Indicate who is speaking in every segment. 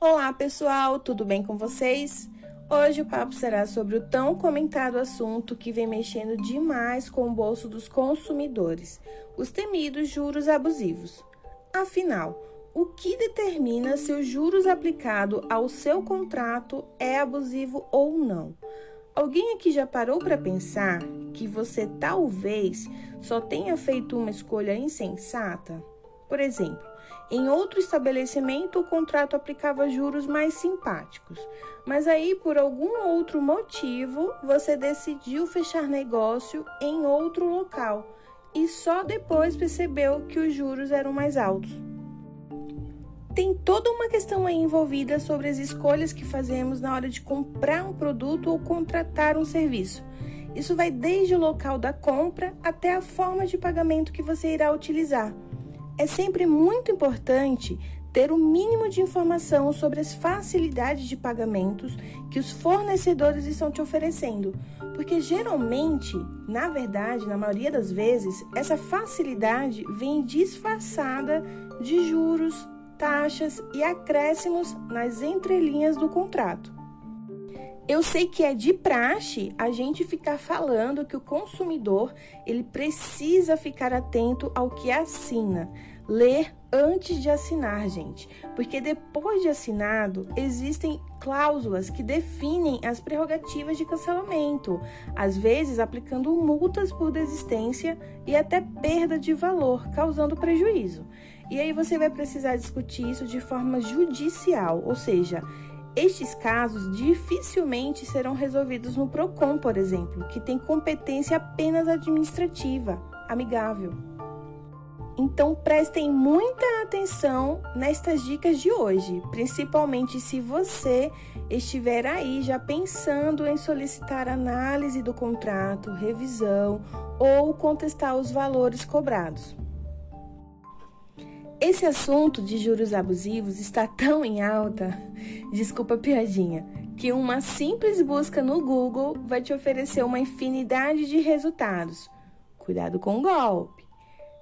Speaker 1: Olá, pessoal, tudo bem com vocês? Hoje o papo será sobre o tão comentado assunto que vem mexendo demais com o bolso dos consumidores, os temidos juros abusivos. Afinal, o que determina se o juros aplicado ao seu contrato é abusivo ou não? Alguém aqui já parou para pensar que você talvez só tenha feito uma escolha insensata? Por exemplo, em outro estabelecimento, o contrato aplicava juros mais simpáticos, mas aí, por algum outro motivo, você decidiu fechar negócio em outro local e só depois percebeu que os juros eram mais altos. Tem toda uma questão aí envolvida sobre as escolhas que fazemos na hora de comprar um produto ou contratar um serviço. Isso vai desde o local da compra até a forma de pagamento que você irá utilizar. É sempre muito importante ter o mínimo de informação sobre as facilidades de pagamentos que os fornecedores estão te oferecendo, porque geralmente, na verdade, na maioria das vezes, essa facilidade vem disfarçada de juros, taxas e acréscimos nas entrelinhas do contrato. Eu sei que é de praxe a gente ficar falando que o consumidor ele precisa ficar atento ao que assina, ler antes de assinar, gente, porque depois de assinado existem cláusulas que definem as prerrogativas de cancelamento, às vezes aplicando multas por desistência e até perda de valor, causando prejuízo. E aí você vai precisar discutir isso de forma judicial, ou seja, estes casos dificilmente serão resolvidos no PROCON, por exemplo, que tem competência apenas administrativa, amigável. Então prestem muita atenção nestas dicas de hoje, principalmente se você estiver aí já pensando em solicitar análise do contrato, revisão ou contestar os valores cobrados. Esse assunto de juros abusivos está tão em alta, desculpa a piadinha, que uma simples busca no Google vai te oferecer uma infinidade de resultados. Cuidado com o golpe.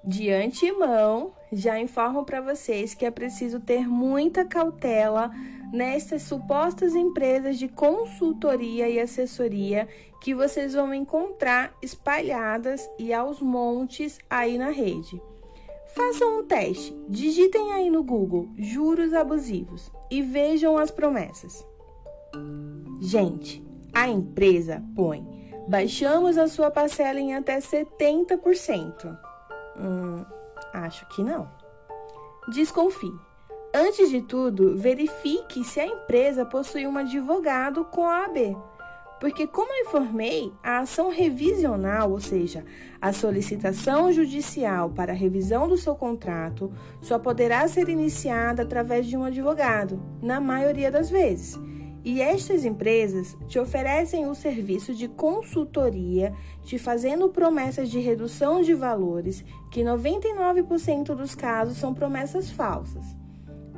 Speaker 1: De antemão, já informo para vocês que é preciso ter muita cautela nestas supostas empresas de consultoria e assessoria que vocês vão encontrar espalhadas e aos montes aí na rede. Façam um teste. Digitem aí no Google juros abusivos e vejam as promessas. Gente, a empresa põe: baixamos a sua parcela em até 70%. Hum, acho que não. Desconfie. Antes de tudo, verifique se a empresa possui um advogado com a AB porque, como eu informei, a ação revisional, ou seja, a solicitação judicial para revisão do seu contrato, só poderá ser iniciada através de um advogado, na maioria das vezes. E estas empresas te oferecem o serviço de consultoria, te fazendo promessas de redução de valores, que 99% dos casos são promessas falsas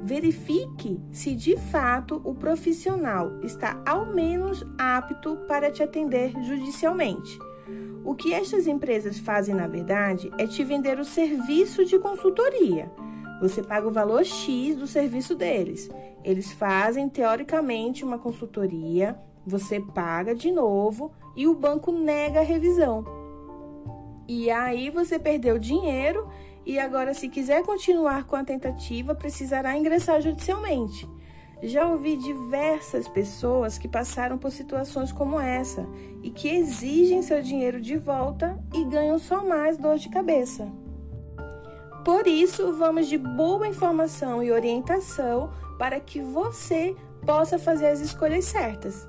Speaker 1: verifique se de fato o profissional está ao menos apto para te atender judicialmente. O que estas empresas fazem, na verdade, é te vender o serviço de consultoria. Você paga o valor X do serviço deles. Eles fazem, teoricamente, uma consultoria, você paga de novo e o banco nega a revisão. E aí você perdeu dinheiro e agora, se quiser continuar com a tentativa, precisará ingressar judicialmente. Já ouvi diversas pessoas que passaram por situações como essa e que exigem seu dinheiro de volta e ganham só mais dor de cabeça. Por isso, vamos de boa informação e orientação para que você possa fazer as escolhas certas.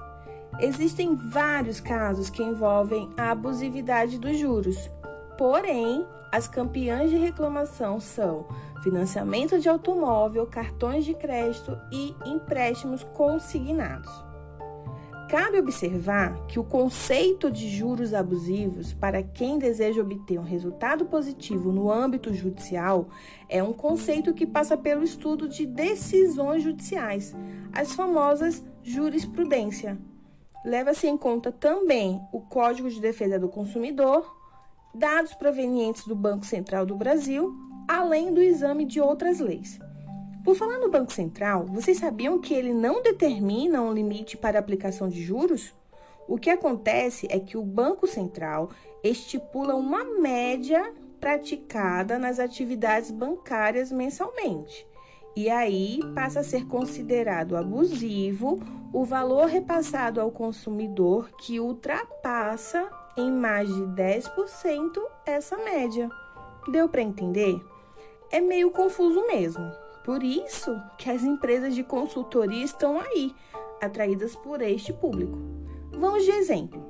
Speaker 1: Existem vários casos que envolvem a abusividade dos juros, porém, as campeãs de reclamação são financiamento de automóvel, cartões de crédito e empréstimos consignados. Cabe observar que o conceito de juros abusivos para quem deseja obter um resultado positivo no âmbito judicial é um conceito que passa pelo estudo de decisões judiciais, as famosas jurisprudência. Leva-se em conta também o Código de Defesa do Consumidor, dados provenientes do Banco Central do Brasil, além do exame de outras leis. Por falar no Banco Central, vocês sabiam que ele não determina um limite para aplicação de juros? O que acontece é que o Banco Central estipula uma média praticada nas atividades bancárias mensalmente. E aí passa a ser considerado abusivo o valor repassado ao consumidor que ultrapassa em mais de 10% essa média. Deu para entender? É meio confuso mesmo. Por isso que as empresas de consultoria estão aí, atraídas por este público. Vamos de exemplo.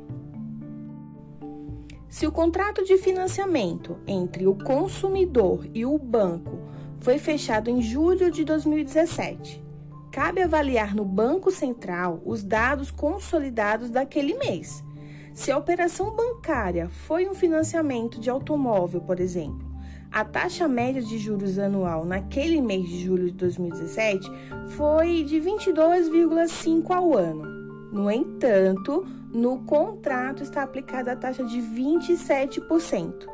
Speaker 1: Se o contrato de financiamento entre o consumidor e o banco foi fechado em julho de 2017, cabe avaliar no Banco Central os dados consolidados daquele mês. Se a operação bancária foi um financiamento de automóvel, por exemplo, a taxa média de juros anual naquele mês de julho de 2017 foi de 22,5 ao ano. No entanto, no contrato está aplicada a taxa de 27%.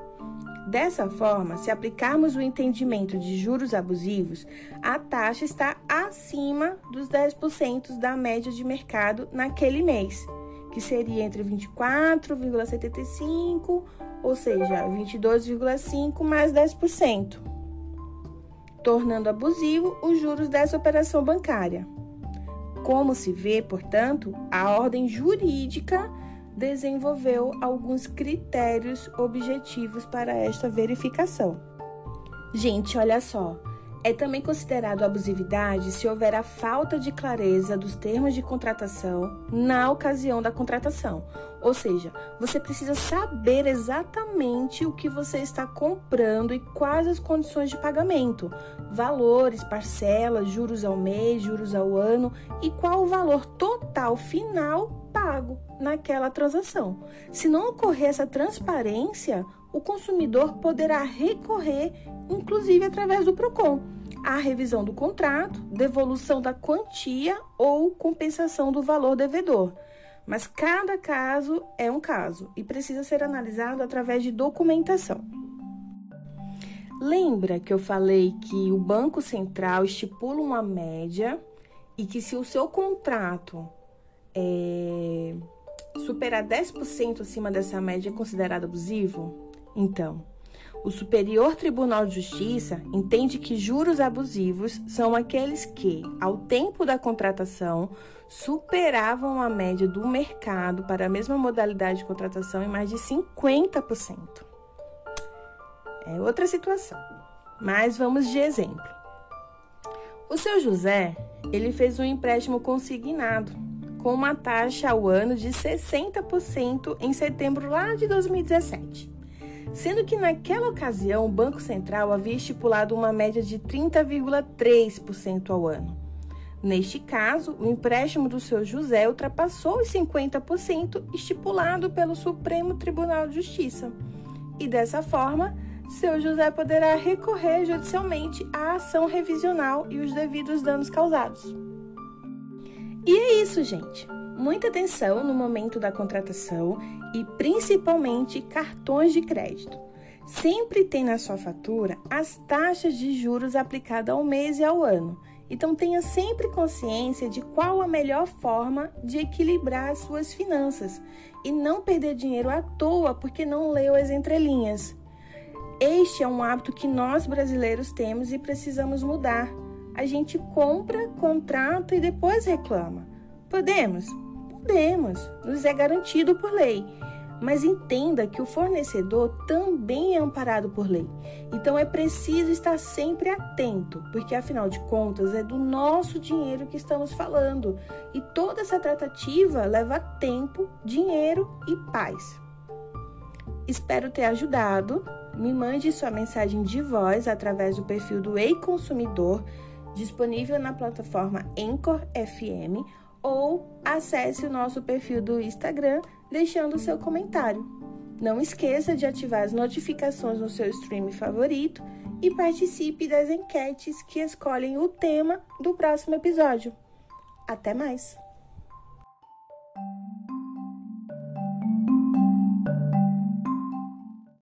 Speaker 1: Dessa forma, se aplicarmos o entendimento de juros abusivos, a taxa está acima dos 10% da média de mercado naquele mês, que seria entre 24,75, ou seja, 22,5 mais 10%, tornando abusivo os juros dessa operação bancária. Como se vê, portanto, a ordem jurídica desenvolveu alguns critérios objetivos para esta verificação. Gente, olha só. É também considerado abusividade se houver a falta de clareza dos termos de contratação na ocasião da contratação. Ou seja, você precisa saber exatamente o que você está comprando e quais as condições de pagamento, valores, parcelas, juros ao mês, juros ao ano e qual o valor total final pago naquela transação. Se não ocorrer essa transparência, o consumidor poderá recorrer, inclusive através do PROCON, à revisão do contrato, devolução da quantia ou compensação do valor devedor. Mas cada caso é um caso e precisa ser analisado através de documentação. Lembra que eu falei que o Banco Central estipula uma média e que se o seu contrato é, superar 10% acima dessa média é considerado abusivo? Então, o Superior Tribunal de Justiça entende que juros abusivos são aqueles que, ao tempo da contratação, superavam a média do mercado para a mesma modalidade de contratação em mais de 50%. É outra situação, mas vamos de exemplo. O seu José, ele fez um empréstimo consignado com uma taxa ao ano de 60% em setembro lá de 2017 sendo que naquela ocasião o Banco Central havia estipulado uma média de 30,3% ao ano. Neste caso, o empréstimo do seu José ultrapassou os 50% estipulado pelo Supremo Tribunal de Justiça. E dessa forma, seu José poderá recorrer judicialmente à ação revisional e os devidos danos causados. E é isso, gente. Muita atenção no momento da contratação e principalmente cartões de crédito. Sempre tem na sua fatura as taxas de juros aplicadas ao mês e ao ano. Então tenha sempre consciência de qual a melhor forma de equilibrar as suas finanças e não perder dinheiro à toa porque não leu as entrelinhas. Este é um hábito que nós brasileiros temos e precisamos mudar. A gente compra, contrata e depois reclama. Podemos? Podemos, nos é garantido por lei. Mas entenda que o fornecedor também é amparado por lei. Então é preciso estar sempre atento, porque afinal de contas é do nosso dinheiro que estamos falando. E toda essa tratativa leva tempo, dinheiro e paz. Espero ter ajudado. Me mande sua mensagem de voz através do perfil do Ei Consumidor, disponível na plataforma Anchor FM ou acesse o nosso perfil do Instagram deixando seu comentário. Não esqueça de ativar as notificações no seu stream favorito e participe das enquetes que escolhem o tema do próximo episódio. Até mais!